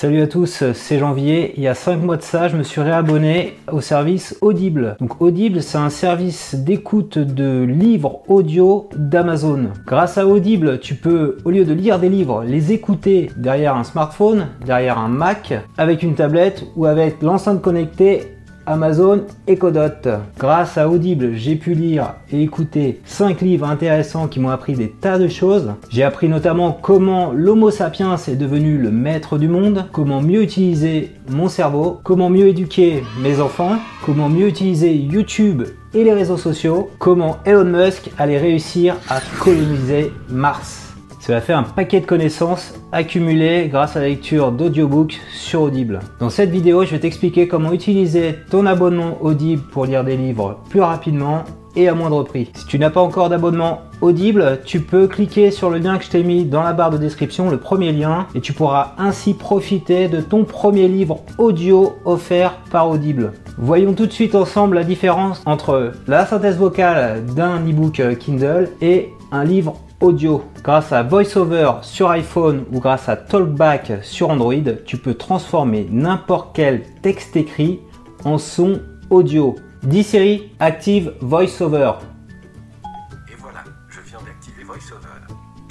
Salut à tous, c'est Janvier. Il y a 5 mois de ça, je me suis réabonné au service Audible. Donc Audible, c'est un service d'écoute de livres audio d'Amazon. Grâce à Audible, tu peux, au lieu de lire des livres, les écouter derrière un smartphone, derrière un Mac, avec une tablette ou avec l'enceinte connectée Amazon Echo Dot. Grâce à Audible, j'ai pu lire et écouter 5 livres intéressants qui m'ont appris des tas de choses. J'ai appris notamment comment l'Homo sapiens est devenu le maître du monde, comment mieux utiliser mon cerveau, comment mieux éduquer mes enfants, comment mieux utiliser YouTube et les réseaux sociaux, comment Elon Musk allait réussir à coloniser Mars. Cela fait un paquet de connaissances accumulées grâce à la lecture d'audiobooks sur Audible. Dans cette vidéo, je vais t'expliquer comment utiliser ton abonnement Audible pour lire des livres plus rapidement et à moindre prix. Si tu n'as pas encore d'abonnement Audible, tu peux cliquer sur le lien que je t'ai mis dans la barre de description, le premier lien, et tu pourras ainsi profiter de ton premier livre audio offert par Audible. Voyons tout de suite ensemble la différence entre la synthèse vocale d'un ebook Kindle et un livre audio. Grâce à VoiceOver sur iPhone ou grâce à TalkBack sur Android, tu peux transformer n'importe quel texte écrit en son audio. 10 séries active VoiceOver. Et voilà, je viens d'activer VoiceOver.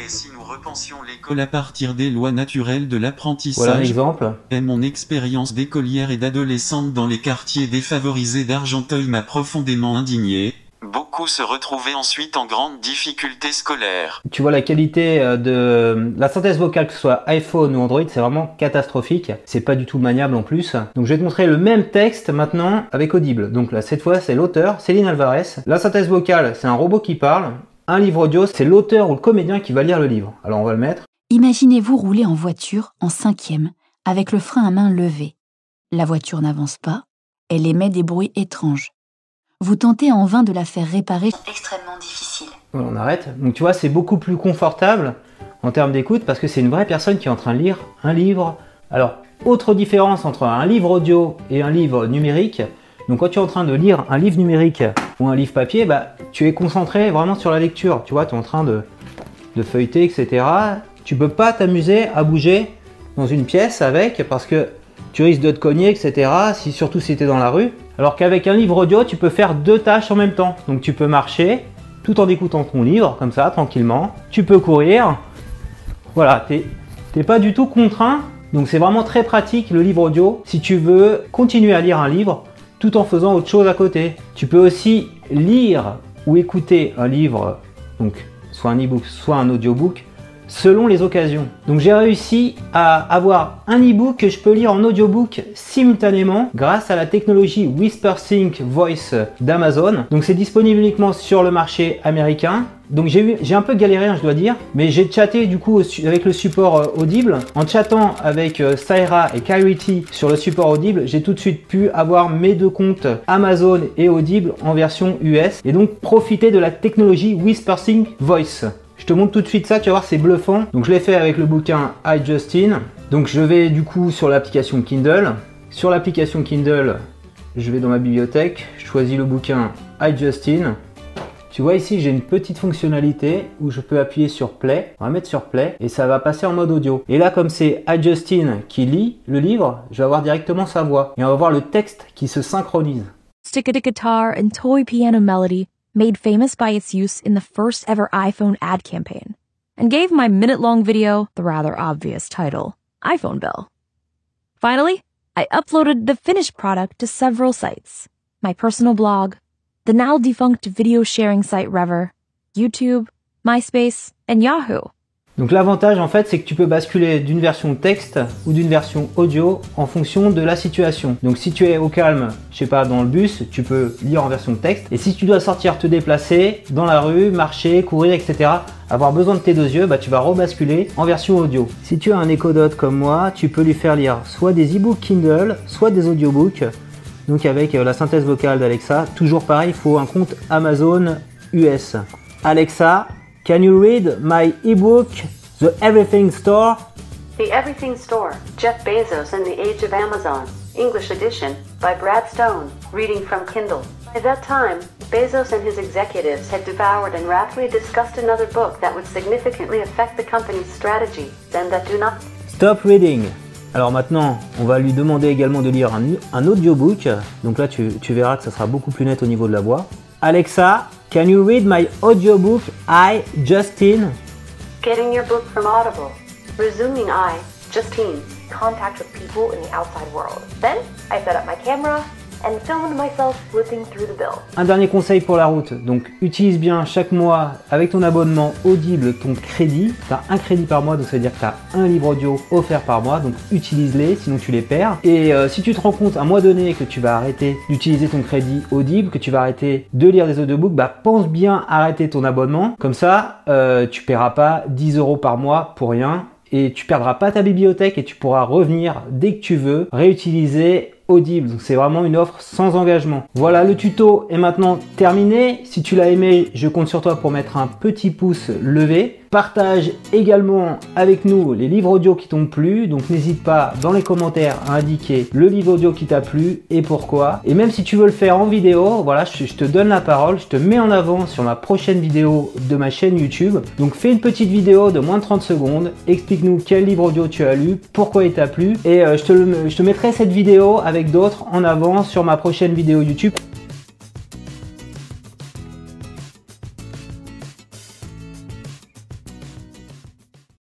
Et si nous repensions l'école à partir des lois naturelles de Voilà un l'apprentissage, exemple. et mon expérience d'écolière et d'adolescente dans les quartiers défavorisés d'Argenteuil m'a profondément indigné. Beaucoup se retrouvaient ensuite en grande difficulté scolaire. Tu vois la qualité euh, de la synthèse vocale, que ce soit iPhone ou Android, c'est vraiment catastrophique. C'est pas du tout maniable en plus. Donc je vais te montrer le même texte maintenant avec Audible. Donc là, cette fois, c'est l'auteur, Céline Alvarez. La synthèse vocale, c'est un robot qui parle. Un livre audio, c'est l'auteur ou le comédien qui va lire le livre. Alors on va le mettre. Imaginez-vous rouler en voiture en cinquième, avec le frein à main levé. La voiture n'avance pas, elle émet des bruits étranges. Vous tentez en vain de la faire réparer. Extrêmement difficile. Voilà, on arrête. Donc tu vois, c'est beaucoup plus confortable en termes d'écoute parce que c'est une vraie personne qui est en train de lire un livre. Alors, autre différence entre un livre audio et un livre numérique. Donc quand tu es en train de lire un livre numérique ou un livre papier, bah, tu es concentré vraiment sur la lecture. Tu vois, tu es en train de, de feuilleter, etc. Tu peux pas t'amuser à bouger dans une pièce avec parce que tu risques de te cogner, etc. Si, surtout si tu es dans la rue. Alors qu'avec un livre audio, tu peux faire deux tâches en même temps. Donc tu peux marcher tout en écoutant ton livre, comme ça, tranquillement. Tu peux courir. Voilà, tu n'es pas du tout contraint. Donc c'est vraiment très pratique le livre audio si tu veux continuer à lire un livre tout en faisant autre chose à côté. Tu peux aussi lire ou écouter un livre, donc soit un e-book, soit un audiobook, selon les occasions. Donc j'ai réussi à avoir un e-book que je peux lire en audiobook simultanément grâce à la technologie WhisperSync Voice d'Amazon. Donc c'est disponible uniquement sur le marché américain. Donc j'ai un peu galéré, hein, je dois dire, mais j'ai chatté du coup avec le support euh, Audible. En chattant avec euh, Syra et Kyrity sur le support Audible, j'ai tout de suite pu avoir mes deux comptes Amazon et Audible en version US et donc profiter de la technologie WhisperSync Voice. Te montre tout de suite ça, tu vas voir, c'est bluffant. Donc je l'ai fait avec le bouquin I Justin. Donc je vais du coup sur l'application Kindle. Sur l'application Kindle, je vais dans ma bibliothèque, je choisis le bouquin I Justin. Tu vois ici, j'ai une petite fonctionnalité où je peux appuyer sur play. On va mettre sur play et ça va passer en mode audio. Et là, comme c'est I Justin qui lit le livre, je vais avoir directement sa voix. Et on va voir le texte qui se synchronise. Stick a guitar and toy piano melody, made famous by its use in the first ever iPhone ad campaign, and gave my minute long video the rather obvious title, iPhone Bill. Finally, I uploaded the finished product to several sites my personal blog, the now defunct video sharing site Rever, YouTube, MySpace, and Yahoo. Donc l'avantage en fait c'est que tu peux basculer d'une version texte ou d'une version audio en fonction de la situation. Donc si tu es au calme, je sais pas, dans le bus, tu peux lire en version texte. Et si tu dois sortir te déplacer dans la rue, marcher, courir, etc., avoir besoin de tes deux yeux, bah, tu vas rebasculer en version audio. Si tu as un Echo Dot comme moi, tu peux lui faire lire soit des e-books Kindle, soit des audiobooks. Donc avec euh, la synthèse vocale d'Alexa, toujours pareil, il faut un compte Amazon US. Alexa, can you read my ebook The Everything Store? The Everything Store, Jeff Bezos and the Age of Amazon, English edition, by Brad Stone, reading from Kindle. By that time, Bezos and his executives had devoured and rapidly discussed another book that would significantly affect the company's strategy, and that do not Stop reading. Alors maintenant, on va lui demander également de lire un, un audiobook. Donc là, tu, tu verras que ça sera beaucoup plus net au niveau de la voix. Alexa, can you read my audiobook I, Justin Getting your book from Audible. Resuming I, Justine. contact with people in the outside world. Then I set up my camera Un dernier conseil pour la route, donc utilise bien chaque mois avec ton abonnement Audible ton crédit. Tu as un crédit par mois, donc ça veut dire que tu as un livre audio offert par mois, donc utilise-les, sinon tu les perds. Et euh, si tu te rends compte à un mois donné que tu vas arrêter d'utiliser ton crédit Audible, que tu vas arrêter de lire des audiobooks, bah pense bien arrêter ton abonnement. Comme ça, euh, tu paieras pas 10 euros par mois pour rien et tu perdras pas ta bibliothèque et tu pourras revenir dès que tu veux réutiliser Audible. Donc c'est vraiment une offre sans engagement. Voilà, le tuto est maintenant terminé. Si tu l'as aimé, je compte sur toi pour mettre un petit pouce levé. Partage également avec nous les livres audio qui t'ont plu. Donc n'hésite pas dans les commentaires à indiquer le livre audio qui t'a plu et pourquoi. Et même si tu veux le faire en vidéo, voilà, je, te donne la parole, je te mets en avant sur ma prochaine vidéo de ma chaîne YouTube. Donc fais une petite vidéo de moins de 30 secondes. Explique-nous quel livre audio tu as lu, pourquoi il t'a plu. Et euh, je te mettrai cette vidéo avec d'autres en avant sur ma prochaine vidéo YouTube.